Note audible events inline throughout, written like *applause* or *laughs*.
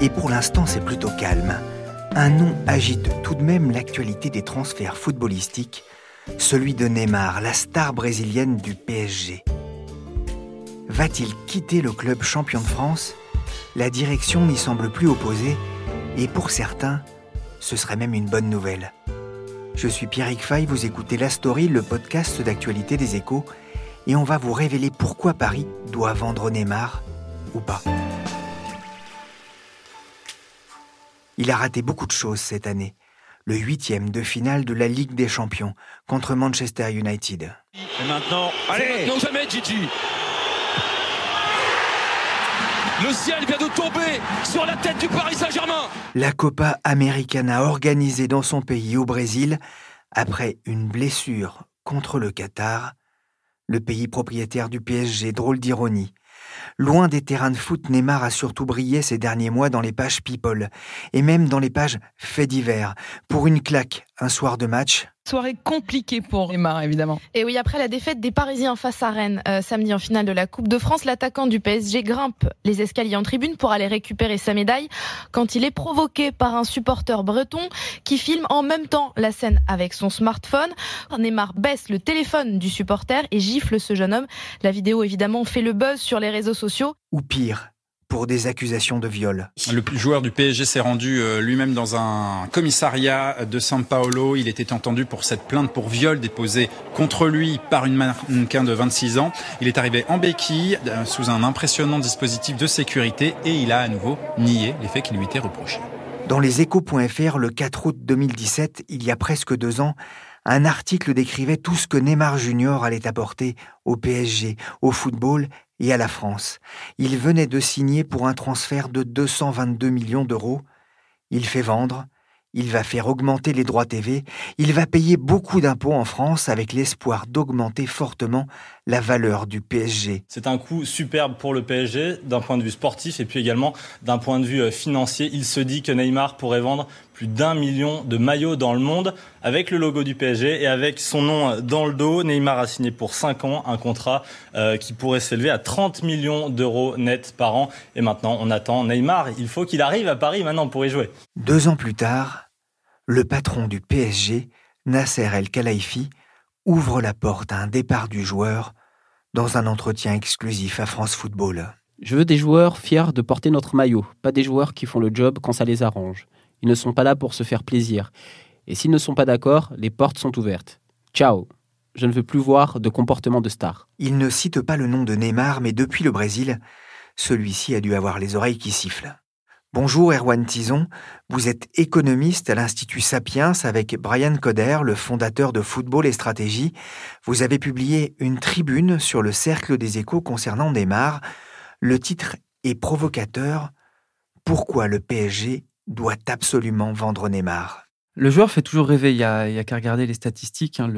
et pour l'instant c'est plutôt calme. Un nom agite tout de même l'actualité des transferts footballistiques, celui de Neymar, la star brésilienne du PSG. Va-t-il quitter le club champion de France? La direction n'y semble plus opposée et pour certains, ce serait même une bonne nouvelle. Je suis Pierrick Fay, vous écoutez La Story, le podcast d'actualité des échos, et on va vous révéler pourquoi Paris doit vendre Neymar ou pas. Il a raté beaucoup de choses cette année. Le huitième de finale de la Ligue des Champions contre Manchester United. Et maintenant, allez Non jamais Gigi Le ciel vient de tomber sur la tête du Paris Saint-Germain La Copa Americana organisée dans son pays au Brésil après une blessure contre le Qatar le pays propriétaire du PSG, drôle d'ironie. Loin des terrains de foot, Neymar a surtout brillé ces derniers mois dans les pages People, et même dans les pages Faits divers. Pour une claque, un soir de match, Soirée compliquée pour Neymar, évidemment. Et oui, après la défaite des Parisiens face à Rennes euh, samedi en finale de la Coupe de France, l'attaquant du PSG grimpe les escaliers en tribune pour aller récupérer sa médaille quand il est provoqué par un supporter breton qui filme en même temps la scène avec son smartphone. Neymar baisse le téléphone du supporter et gifle ce jeune homme. La vidéo, évidemment, fait le buzz sur les réseaux sociaux. Ou pire, pour des accusations de viol. Le joueur du PSG s'est rendu euh, lui-même dans un commissariat de São Paulo. Il était entendu pour cette plainte pour viol déposée contre lui par une mannequin de 26 ans. Il est arrivé en béquille euh, sous un impressionnant dispositif de sécurité et il a à nouveau nié les faits qui lui étaient reprochés. Dans les échos.fr, le 4 août 2017, il y a presque deux ans, un article décrivait tout ce que Neymar Junior allait apporter au PSG, au football et à la France. Il venait de signer pour un transfert de 222 millions d'euros. Il fait vendre, il va faire augmenter les droits TV, il va payer beaucoup d'impôts en France avec l'espoir d'augmenter fortement la valeur du PSG. C'est un coup superbe pour le PSG d'un point de vue sportif et puis également d'un point de vue euh, financier. Il se dit que Neymar pourrait vendre plus d'un million de maillots dans le monde avec le logo du PSG et avec son nom euh, dans le dos. Neymar a signé pour 5 ans un contrat euh, qui pourrait s'élever à 30 millions d'euros net par an. Et maintenant, on attend Neymar. Il faut qu'il arrive à Paris maintenant pour y jouer. Deux ans plus tard, le patron du PSG, Nasser El Khelaifi, ouvre la porte à un départ du joueur dans un entretien exclusif à France Football. Je veux des joueurs fiers de porter notre maillot, pas des joueurs qui font le job quand ça les arrange. Ils ne sont pas là pour se faire plaisir. Et s'ils ne sont pas d'accord, les portes sont ouvertes. Ciao Je ne veux plus voir de comportement de star. Il ne cite pas le nom de Neymar, mais depuis le Brésil, celui-ci a dû avoir les oreilles qui sifflent. Bonjour Erwan Tison, vous êtes économiste à l'Institut Sapiens avec Brian Coder, le fondateur de Football et Stratégie. Vous avez publié une tribune sur le cercle des échos concernant Neymar. Le titre est provocateur. Pourquoi le PSG doit absolument vendre Neymar? Le joueur fait toujours rêver. Il y a, qu'à regarder les statistiques. Hein.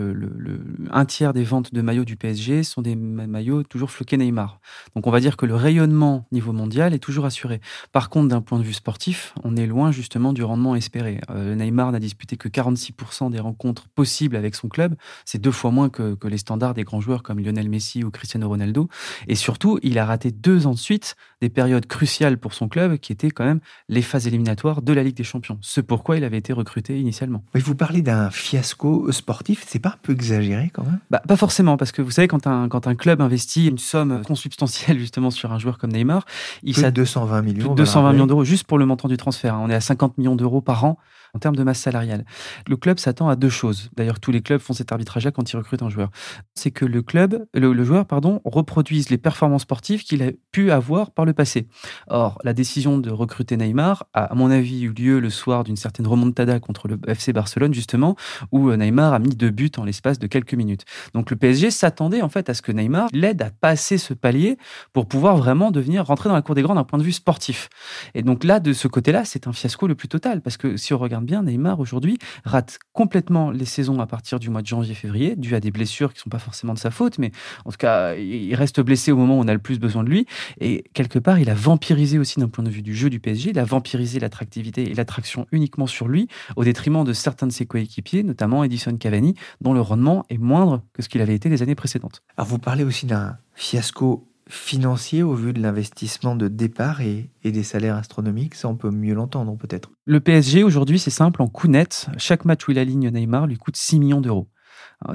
Un tiers des ventes de maillots du PSG sont des maillots toujours floqués Neymar. Donc on va dire que le rayonnement niveau mondial est toujours assuré. Par contre, d'un point de vue sportif, on est loin justement du rendement espéré. Euh, Neymar n'a disputé que 46% des rencontres possibles avec son club. C'est deux fois moins que, que, les standards des grands joueurs comme Lionel Messi ou Cristiano Ronaldo. Et surtout, il a raté deux ans de suite des périodes cruciales pour son club, qui étaient quand même les phases éliminatoires de la Ligue des Champions. C'est pourquoi il avait été recruté initialement. Mais vous parlez d'un fiasco sportif, c'est pas un peu exagéré quand même? Bah, Pas forcément, parce que vous savez, quand un, quand un club investit une somme consubstantielle justement sur un joueur comme Neymar, il plus de 220 millions, 220 millions d'euros juste pour le montant du transfert. Hein. On est à 50 millions d'euros par an en termes de masse salariale. Le club s'attend à deux choses. D'ailleurs, tous les clubs font cet arbitrage-là quand ils recrutent un joueur. C'est que le club, le, joueur, pardon, reproduise les performances sportives qu'il a pu avoir par le passé. Or, la décision de recruter Neymar a, à mon avis, eu lieu le soir d'une certaine remontada contre le FC Barcelone, justement, où euh, Neymar a mis deux buts en l'espace de quelques minutes. Donc, le PSG s'attendait en fait à ce que Neymar l'aide à passer ce palier pour pouvoir vraiment devenir rentrer dans la cour des grands d'un point de vue sportif. Et donc là, de ce côté-là, c'est un fiasco le plus total parce que si on regarde Neymar aujourd'hui rate complètement les saisons à partir du mois de janvier-février, dû à des blessures qui ne sont pas forcément de sa faute, mais en tout cas, il reste blessé au moment où on a le plus besoin de lui. Et quelque part, il a vampirisé aussi d'un point de vue du jeu du PSG, il a vampirisé l'attractivité et l'attraction uniquement sur lui, au détriment de certains de ses coéquipiers, notamment Edison Cavani, dont le rendement est moindre que ce qu'il avait été les années précédentes. Alors vous parlez aussi d'un fiasco financier au vu de l'investissement de départ et, des salaires astronomiques Ça, on peut mieux l'entendre peut-être. Le PSG, aujourd'hui, c'est simple, en coût net, chaque match où il aligne Neymar lui coûte 6 millions d'euros.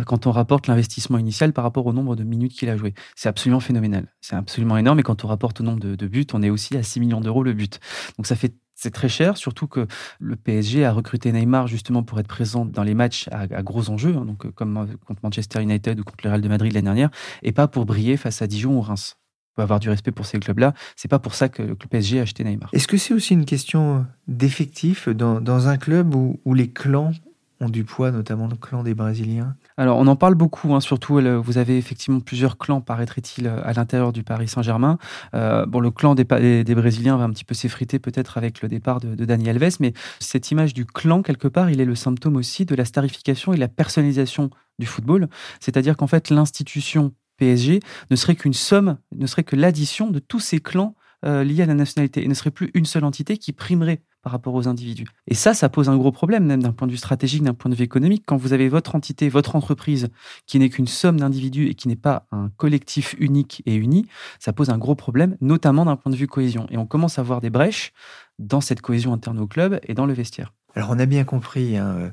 Quand on rapporte l'investissement initial par rapport au nombre de minutes qu'il a joué, c'est absolument phénoménal. C'est absolument énorme. Et quand on rapporte au nombre de, buts, on est aussi à 6 millions d'euros le but. Donc ça fait c'est très cher, surtout que le PSG a recruté Neymar justement pour être présent dans les matchs à, gros enjeux, hein, donc comme contre Manchester United ou contre le Real de Madrid l'année dernière, et pas pour briller face à Dijon ou Reims faut avoir du respect pour ces clubs-là. C'est pas pour ça que le PSG a acheté Neymar. Est-ce que c'est aussi une question d'effectif dans, un club où, les clans ont du poids, notamment le clan des Brésiliens? Alors, on en parle beaucoup, hein, surtout, vous avez effectivement plusieurs clans, paraîtrait-il, à l'intérieur du Paris Saint-Germain. Euh, bon, le clan des, des, Brésiliens va un petit peu s'effriter peut-être avec le départ de, de Dani Alves, mais cette image du clan, quelque part, il est le symptôme aussi de la starification et la personnalisation du football. C'est-à-dire qu'en fait, l'institution PSG ne serait qu'une somme, ne serait que l'addition de tous ces clans euh, liés à la nationalité et ne serait plus une seule entité qui primerait par rapport aux individus. Et ça, ça pose un gros problème, même d'un point de vue stratégique, d'un point de vue économique. Quand vous avez votre entité, votre entreprise, qui n'est qu'une somme d'individus et qui n'est pas un collectif unique et uni, ça pose un gros problème, notamment d'un point de vue cohésion. Et on commence à voir des brèches dans cette cohésion interne au club et dans le vestiaire. Alors on a bien compris, hein,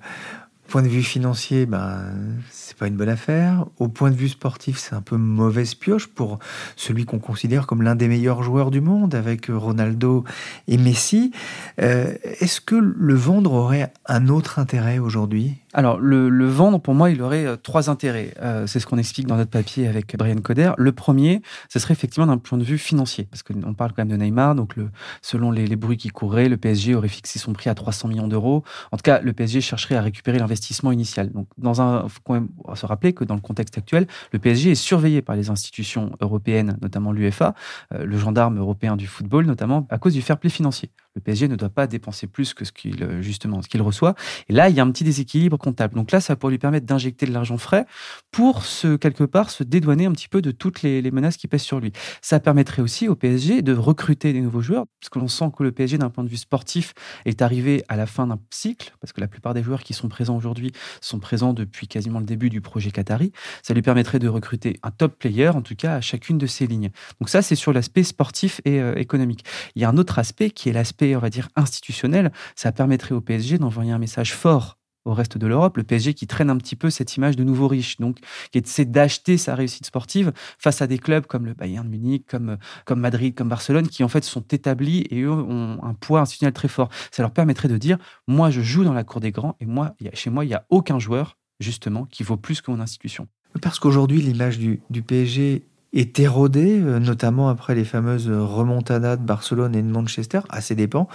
point de vue financier, ben, c'est pas une bonne affaire. Au point de vue sportif, c'est un peu mauvaise pioche pour celui qu'on considère comme l'un des meilleurs joueurs du monde, avec Ronaldo et Messi. Euh, est-ce que le vendre aurait un autre intérêt aujourd'hui? Alors, le, vendre, pour moi, il aurait euh, trois intérêts. Euh, c'est ce qu'on explique dans notre papier avec Brian Coder. Le premier, ce serait effectivement d'un point de vue financier, parce qu'on parle quand même de Neymar. Donc, le, selon les, bruits qui couraient, le PSG aurait fixé son prix à 300 millions d'euros. En tout cas, le PSG chercherait à récupérer l'investissement initial. Donc, dans un, faut quand même se rappeler que dans le contexte actuel, le PSG est surveillé par les institutions européennes, notamment l'UEFA, euh, le gendarme européen du football, notamment à cause du fair play financier. Le PSG ne doit pas dépenser plus que ce qu'il justement ce qu'il reçoit. Et là, il y a un petit déséquilibre comptable. Donc là, ça pourrait lui permettre d'injecter de l'argent frais pour se quelque part se dédouaner un petit peu de toutes les, menaces qui pèsent sur lui. Ça permettrait aussi au PSG de recruter des nouveaux joueurs, parce que l'on sent que le PSG, d'un point de vue sportif, est arrivé à la fin d'un cycle, parce que la plupart des joueurs qui sont présents aujourd'hui sont présents depuis quasiment le début du projet Qatari. Ça lui permettrait de recruter un top player, en tout cas à chacune de ces lignes. Donc ça, c'est sur l'aspect sportif et euh, économique. Il y a un autre aspect qui est l'aspect on va dire, institutionnel, ça permettrait au PSG d'envoyer un message fort au reste de l'Europe. Le PSG qui traîne un petit peu cette image de nouveau riche, donc qui essaie d'acheter sa réussite sportive face à des clubs comme le Bayern de Munich, comme, comme Madrid, comme Barcelone, qui en fait sont établis et eux ont un poids institutionnel très fort. Ça leur permettrait de dire, moi je joue dans la cour des grands et moi, chez moi, il n'y a aucun joueur, justement, qui vaut plus que mon institution. Parce qu'aujourd'hui, l'image du, du PSG est érodé, euh, notamment après les fameuses remontadas de Barcelone et de Manchester, à ses dépens,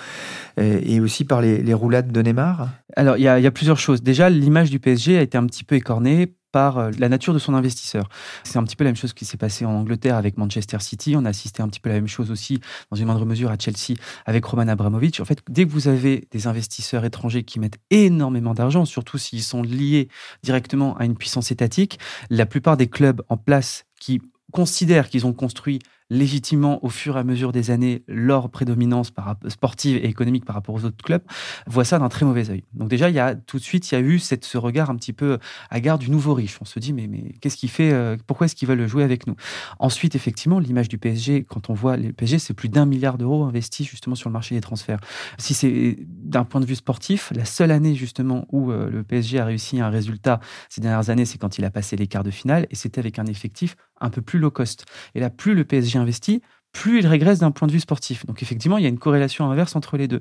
euh, et aussi par les, roulades de Neymar Alors, il y, a, plusieurs choses. Déjà, l'image du PSG a été un petit peu écornée par euh, la nature de son investisseur. C'est un petit peu la même chose qui s'est passé en Angleterre avec Manchester City. On a assisté un petit peu la même chose aussi, dans une moindre mesure, à Chelsea avec Roman Abramovich. En fait, dès que vous avez des investisseurs étrangers qui mettent énormément d'argent, surtout s'ils sont liés directement à une puissance étatique, la plupart des clubs en place qui considèrent qu'ils ont construit légitimement au fur et à mesure des années leur prédominance sportive et économique par rapport aux autres clubs, voient ça d'un très mauvais œil. Donc déjà, il y a tout de suite, il y a eu ce regard un petit peu à garde du nouveau riche. On se dit, mais, mais qu'est-ce qui fait, euh, pourquoi est-ce qu'ils veulent jouer avec nous? Ensuite, effectivement, l'image du PSG, quand on voit le PSG, c'est plus d'un milliard d'euros investis justement sur le marché des transferts. Si c'est d'un point de vue sportif, la seule année justement où euh, le PSG a réussi un résultat ces dernières années, c'est quand il a passé les quarts de finale et c'était avec un effectif un peu plus low cost. Et là, plus le PSG investit, plus il régresse d'un point de vue sportif. Donc effectivement, il y a une corrélation inverse entre les deux.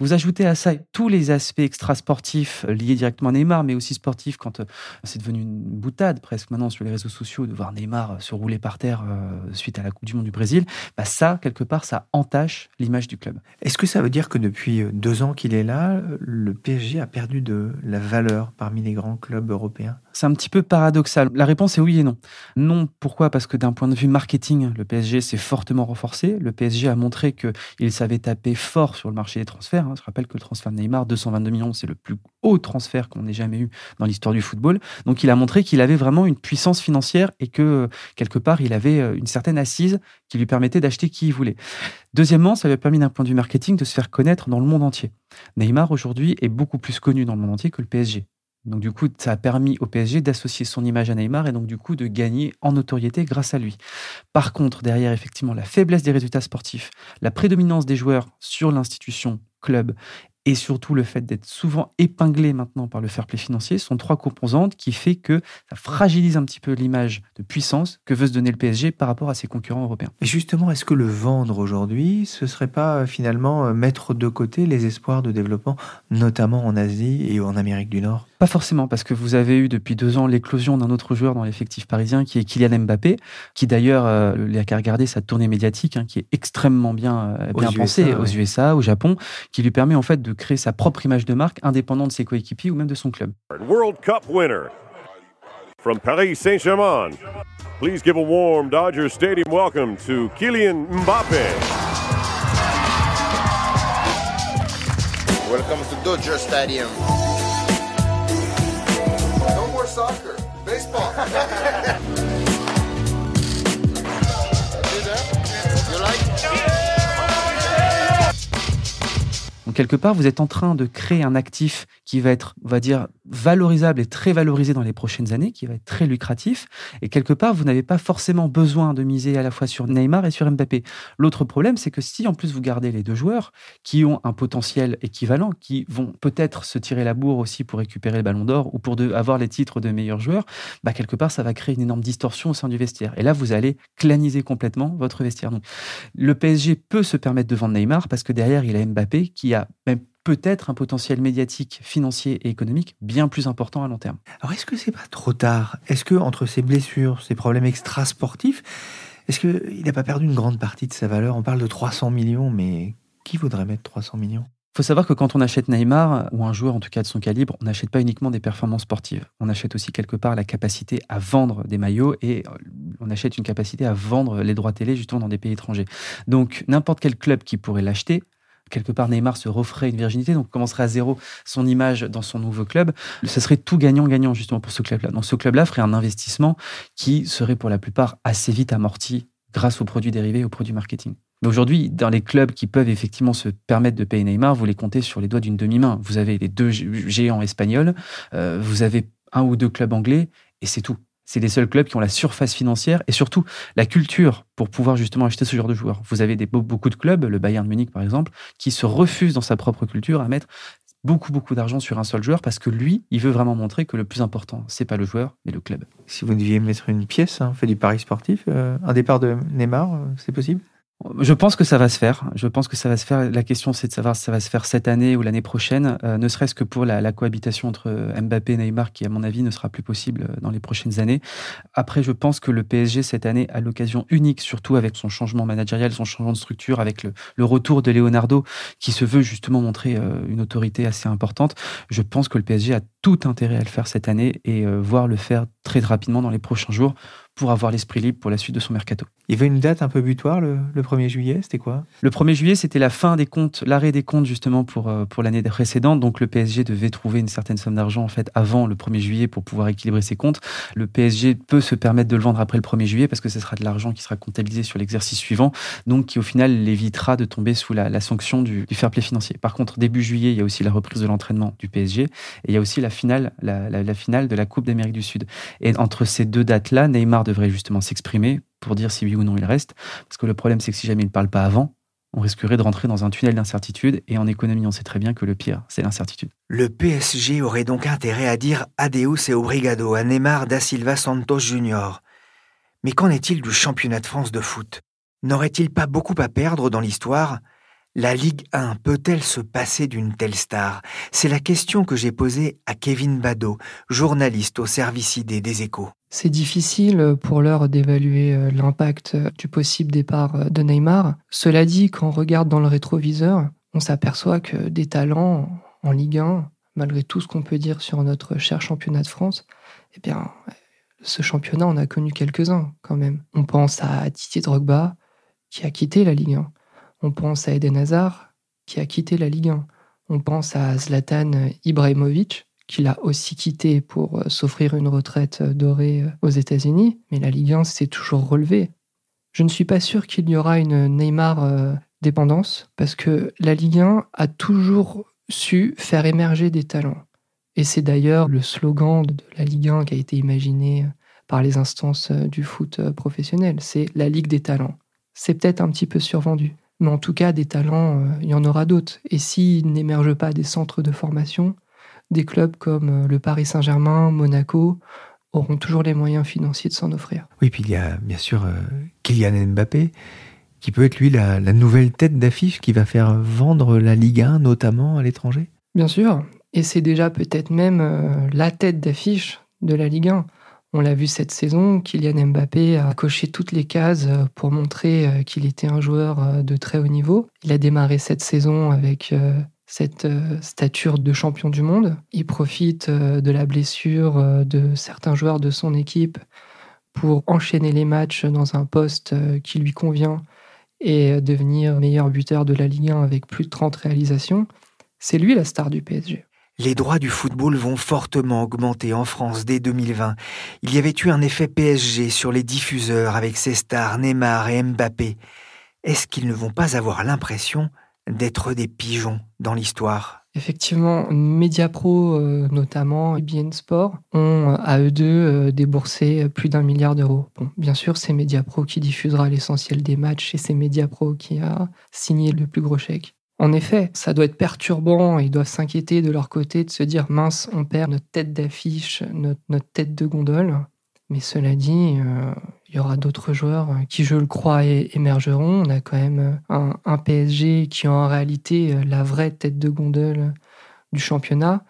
Vous ajoutez à ça tous les aspects extra-sportifs euh, liés directement à Neymar, mais aussi sportifs quand euh, c'est devenu une boutade presque maintenant sur les réseaux sociaux de voir Neymar euh, se rouler par terre suite à la Coupe du Monde du Brésil. Bah ça, quelque part, ça entache l'image du club. Est-ce que ça veut dire que depuis deux ans qu'il est là, le PSG a perdu de la valeur parmi les grands clubs européens? C'est un petit peu paradoxal. La réponse est oui et non. Non, pourquoi? Parce que d'un point de vue marketing, le PSG s'est fortement renforcé. Le PSG a montré qu'il savait taper fort sur le marché des transferts. Hein. Je rappelle que le transfert de Neymar, 222 millions, c'est le plus haut transfert qu'on ait jamais eu dans l'histoire du football. Donc il a montré qu'il avait vraiment une puissance financière et que quelque part, il avait euh, une certaine assise qui lui permettait d'acheter qui il voulait. Deuxièmement, ça lui a permis d'un point de vue marketing de se faire connaître dans le monde entier. Neymar aujourd'hui est beaucoup plus connu dans le monde entier que le PSG. Donc du coup, ça a permis au PSG d'associer son image à Neymar et donc du coup de gagner en notoriété grâce à lui. Par contre, derrière effectivement la faiblesse des résultats sportifs, la prédominance des joueurs sur l'institution club et surtout le fait d'être souvent épinglé maintenant par le fair play financier sont trois composantes qui fait que ça fragilise un petit peu l'image de puissance que veut se donner le PSG par rapport à ses concurrents européens. Et justement, est-ce que le vendre aujourd'hui, ce serait pas euh, finalement euh, mettre de côté les espoirs de développement, notamment en Asie et en Amérique du Nord? Pas forcément, parce que vous avez eu depuis deux ans l'éclosion d'un autre joueur dans l'effectif parisien qui est Kylian Mbappé, qui d'ailleurs, euh, il a qu'à regarder sa tournée médiatique, hein, qui est extrêmement bien, bien pensée aux USA, au Japon, qui lui permet en fait de créer sa propre image de marque indépendante de ses coéquipiers ou même de son club. World Cup winner from Paris Saint-Germain. Please give a warm Dodger Stadium welcome to Kylian Mbappe. Welcome to Dodger Stadium. No more soccer, baseball. *laughs* Donc quelque part, vous êtes en train de créer un actif qui va être, on va dire, valorisable et très valorisé dans les prochaines années, qui va être très lucratif. Et quelque part, vous n'avez pas forcément besoin de miser à la fois sur Neymar et sur Mbappé. L'autre problème, c'est que si en plus vous gardez les deux joueurs qui ont un potentiel équivalent, qui vont peut-être se tirer la bourre aussi pour récupérer le ballon d'or ou pour avoir les titres de meilleurs joueurs, bah quelque part, ça va créer une énorme distorsion au sein du vestiaire. Et là, vous allez claniser complètement votre vestiaire. Le PSG peut se permettre de vendre Neymar parce que derrière, il a Mbappé qui a même peut-être un potentiel médiatique, financier et économique bien plus important à long terme. Alors est-ce que c'est pas trop tard? Est-ce que entre ces blessures, ces problèmes extra-sportifs, est-ce qu'il n'a pas perdu une grande partie de sa valeur? On parle de 300 millions, mais qui voudrait mettre 300 millions? Il faut savoir que quand on achète Neymar, ou un joueur en tout cas de son calibre, on n'achète pas uniquement des performances sportives. On achète aussi quelque part la capacité à vendre des maillots et euh, on achète une capacité à vendre les droits télé justement dans des pays étrangers. Donc n'importe quel club qui pourrait l'acheter quelque part Neymar se referait une virginité, donc commencerait à zéro son image dans son nouveau club. Ce serait tout gagnant-gagnant justement pour ce club-là. Donc ce club-là ferait un investissement qui serait pour la plupart assez vite amorti grâce aux produits dérivés et aux produits marketing. Mais aujourd'hui, dans les clubs qui peuvent effectivement se permettre de payer Neymar, vous les comptez sur les doigts d'une demi-main. Vous avez les deux géants espagnols, euh, vous avez un ou deux clubs anglais, et c'est tout c'est les seuls clubs qui ont la surface financière et surtout la culture pour pouvoir justement acheter ce genre de joueurs. Vous avez beaucoup de clubs, le Bayern Munich par exemple, qui se refusent dans sa propre culture à mettre beaucoup beaucoup d'argent sur un seul joueur parce que lui, il veut vraiment montrer que le plus important, c'est pas le joueur, mais le club. Si vous deviez mettre une pièce, hein, fait du pari sportif, euh, un départ de Neymar, euh, c'est possible? Je pense que ça va se faire. Je pense que ça va se faire. La question, c'est de savoir si ça va se faire cette année ou l'année prochaine, euh, ne serait-ce que pour la, cohabitation entre Mbappé et Neymar, qui, à mon avis, ne sera plus possible euh, dans les prochaines années. Après, je pense que le PSG, cette année, a l'occasion unique, surtout avec son changement managérial, son changement de structure, avec le, retour de Leonardo, qui se veut justement montrer euh, une autorité assez importante. Je pense que le PSG a tout intérêt à le faire cette année et voir le faire très rapidement dans les prochains jours pour avoir l'esprit libre pour la suite de son mercato. Il y avait une date un peu butoir le, 1er juillet, c'était quoi? Le 1er juillet, c'était la fin des comptes, l'arrêt des comptes justement pour, euh, pour l'année précédente. Donc le PSG devait trouver une certaine somme d'argent en fait avant le 1er juillet pour pouvoir équilibrer ses comptes. Le PSG peut se permettre de le vendre après le 1er juillet parce que ce sera de l'argent qui sera comptabilisé sur l'exercice suivant, donc qui au final l'évitera de tomber sous la, sanction du, fair play financier. Par contre, début juillet, il y a aussi la reprise de l'entraînement du PSG et il y a aussi la finale, la, la finale de la Coupe d'Amérique du Sud. Et entre ces deux dates-là, Neymar devrait justement s'exprimer pour dire si oui ou non il reste. Parce que le problème, c'est que si jamais il ne parle pas avant, on risquerait de rentrer dans un tunnel d'incertitude. Et en économie, on sait très bien que le pire, c'est l'incertitude. Le PSG aurait donc intérêt à dire Adeus et obrigado à Neymar da Silva Santos Junior. Mais qu'en est-il du championnat de France de foot? N'aurait-il pas beaucoup à perdre dans l'histoire? La Ligue 1 peut-elle se passer d'une telle star? C'est la question que j'ai posée à Kevin Badeau, journaliste au service idée des échos. C'est difficile pour l'heure d'évaluer euh, l'impact du possible départ euh, de Neymar. Cela dit, quand on regarde dans le rétroviseur, on s'aperçoit que des talents en Ligue 1, malgré tout ce qu'on peut dire sur notre cher championnat de France, eh bien, ce championnat, on a connu quelques-uns quand même. On pense à Didier Drogba, qui a quitté la Ligue 1. On pense à Eden Hazard, qui a quitté la Ligue 1. On pense à Zlatan Ibrahimovic, qui l'a aussi quitté pour euh, s'offrir une retraite euh, dorée euh, aux États-Unis. Mais la Ligue 1 s'est toujours relevée. Je ne suis pas sûr qu'il y aura une Neymar dépendance, parce que la Ligue 1 a toujours su faire émerger des talents. Et c'est d'ailleurs le slogan de la Ligue 1 qui a été imaginé par les instances du foot professionnel. C'est la Ligue des talents. C'est peut-être un petit peu survendu. Mais en tout cas, des talents, euh, il y en aura d'autres. Et s'ils n'émergent pas des centres de formation, des clubs comme euh, le Paris Saint-Germain, Monaco, auront toujours les moyens financiers de s'en offrir. Oui, puis il y a bien sûr euh, Kylian Mbappé, qui peut être lui la, nouvelle tête d'affiche qui va faire vendre la Ligue 1, notamment à l'étranger? Bien sûr, et c'est déjà peut-être même la tête d'affiche de la Ligue 1. On l'a vu cette saison, Kylian Mbappé a coché toutes les cases euh, pour montrer euh, qu'il était un joueur euh, de très haut niveau. Il a démarré cette saison avec cette stature de champion du monde. Il profite de la blessure de certains joueurs de son équipe pour enchaîner les matchs dans un poste qui lui convient et devenir meilleur buteur de la Ligue 1 avec plus de 30 réalisations. C'est lui la star du PSG. Les droits du football vont fortement augmenter en France dès 2020. Il y avait eu un effet PSG sur les diffuseurs avec ses stars Neymar et Mbappé. Est-ce qu'ils ne vont pas avoir l'impression d'être des pigeons dans l'histoire? Effectivement, Mediapro euh, notamment et Sport ont à eux deux euh, déboursé plus d'un milliard d'euros. Bon, bien sûr, c'est Mediapro qui diffusera l'essentiel des matchs et c'est Mediapro qui a signé le plus gros chèque. En effet, ça doit être perturbant, ils doivent s'inquiéter de leur côté, de se dire mince, on perd notre tête d'affiche, notre, tête de gondole. Mais cela dit, euh, il y aura d'autres joueurs qui, je le crois, émergeront. On a quand même un, PSG qui est en réalité la vraie tête de gondole du championnat.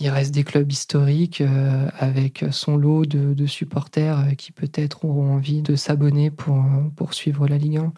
Il reste des clubs historiques euh, avec son lot de, supporters qui peut-être auront envie de s'abonner pour, pour suivre la Ligue 1.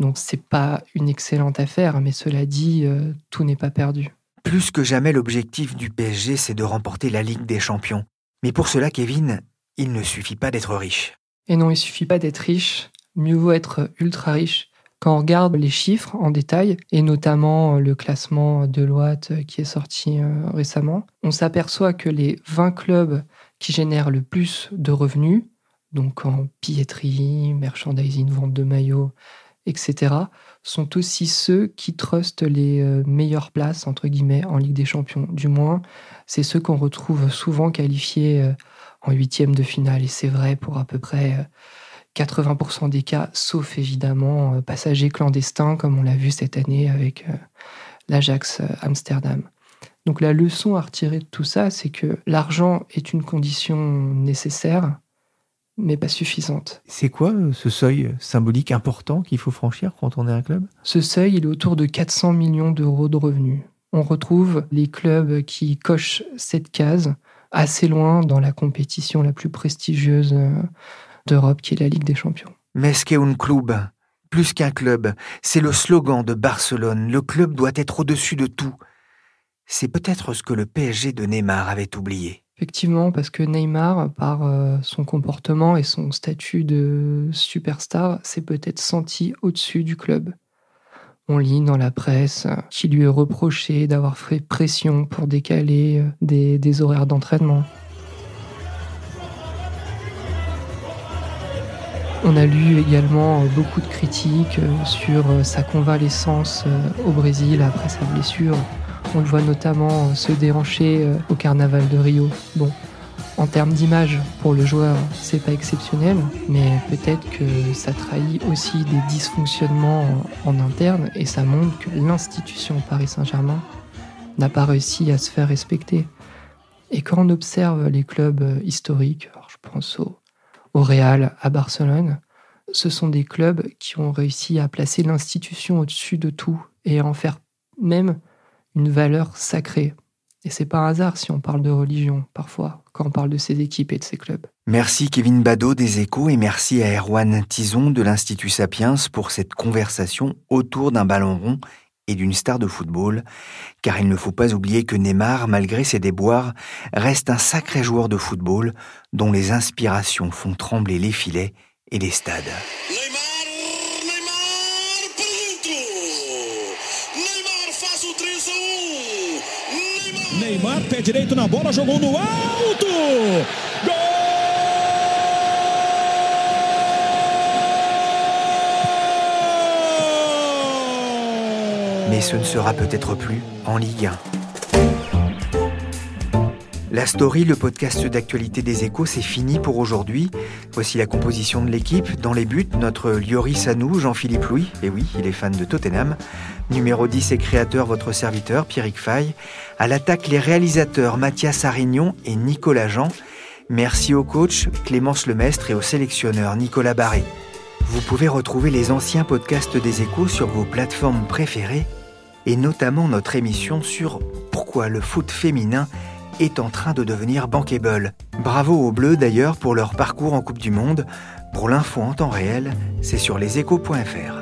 Donc c'est pas une excellente affaire, mais cela dit, euh, tout n'est pas perdu. Plus que jamais, l'objectif du PSG, c'est de remporter la Ligue des Champions. Mais pour cela, Kevin, il ne suffit pas d'être riche. Et non, il suffit pas d'être riche. Mieux vaut être ultra riche. Quand on regarde les chiffres en détail, et notamment le classement de Deloitte qui est sorti euh, récemment, on s'aperçoit que les 20 clubs qui génèrent le plus de revenus, donc en billetterie, merchandising, vente de maillots, etc., sont aussi ceux qui trustent les euh, meilleures places, entre guillemets, en Ligue des Champions. Du moins, c'est ceux qu'on retrouve souvent qualifiés euh, en huitième de finale. Et c'est vrai pour à peu près 80% euh, des cas, sauf évidemment passagers clandestins, comme on l'a vu cette année avec l'Ajax Amsterdam. Donc la leçon à retirer de tout ça, c'est que l'argent est une condition nécessaire, mais pas suffisante. C'est quoi euh, ce seuil symbolique important qu'il faut franchir quand on est un club? Ce seuil, il est autour de 400 millions d'euros de revenus. On retrouve les clubs qui cochent cette case assez loin dans la compétition la plus prestigieuse euh, d'Europe, qui est la Ligue des Champions. Mais ce qu'est un club, plus qu'un club, c'est le slogan de Barcelone. Le club doit être au-dessus de tout. C'est peut-être ce que le PSG de Neymar avait oublié. Effectivement, parce que Neymar, par euh, son comportement et son statut de superstar, s'est peut-être senti au-dessus du club. On lit dans la presse qu'il lui est reproché d'avoir fait pression pour décaler euh, des, horaires d'entraînement. On a lu également beaucoup de critiques euh, sur sa convalescence au Brésil après sa blessure. On le voit notamment se déhancher au carnaval de Rio. Bon, en termes d'image pour le joueur, c'est pas exceptionnel, mais peut-être que ça trahit aussi des dysfonctionnements en interne et ça montre que l'institution Paris Saint-Germain n'a pas réussi à se faire respecter. Et quand on observe les clubs historiques, alors je pense au Real, à Barcelone. Ce sont des clubs qui ont réussi à placer l'institution au-dessus de tout et à en faire même une valeur sacrée. Et c'est pas un hasard si on parle de religion, parfois, quand on parle de ces équipes et de ces clubs. Merci Kevin Bado des Échos et merci à Erwan Tison de l'Institut Sapiens pour cette conversation autour d'un ballon rond et d'une star de football, car il ne faut pas oublier que Neymar, malgré ses déboires, reste un sacré joueur de football dont les inspirations font trembler les filets et les stades. Neymar, pé direito na bola, jogou no alto! Mais ce ne sera peut-être plus en Ligue 1. La story, le podcast d'actualité des échos, c'est fini pour aujourd'hui. Voici la composition de l'équipe. Dans les buts, notre Lioris Sanou, Jean-Philippe Louis, et oui, il est fan de Tottenham. Numéro 10 et créateur, votre serviteur, Pierrick Fay. À l'attaque, les réalisateurs Mathias Arignon et Nicolas Jean. Merci au coach Clémence Lemestre et au sélectionneur Nicolas Barré. Vous pouvez retrouver les anciens podcasts des échos sur vos plateformes préférées et notamment notre émission sur pourquoi le foot féminin est en train de devenir bankable. Bravo aux Bleus d'ailleurs pour leur parcours en Coupe du Monde. Pour l'info en temps réel, c'est sur leséchos.fr.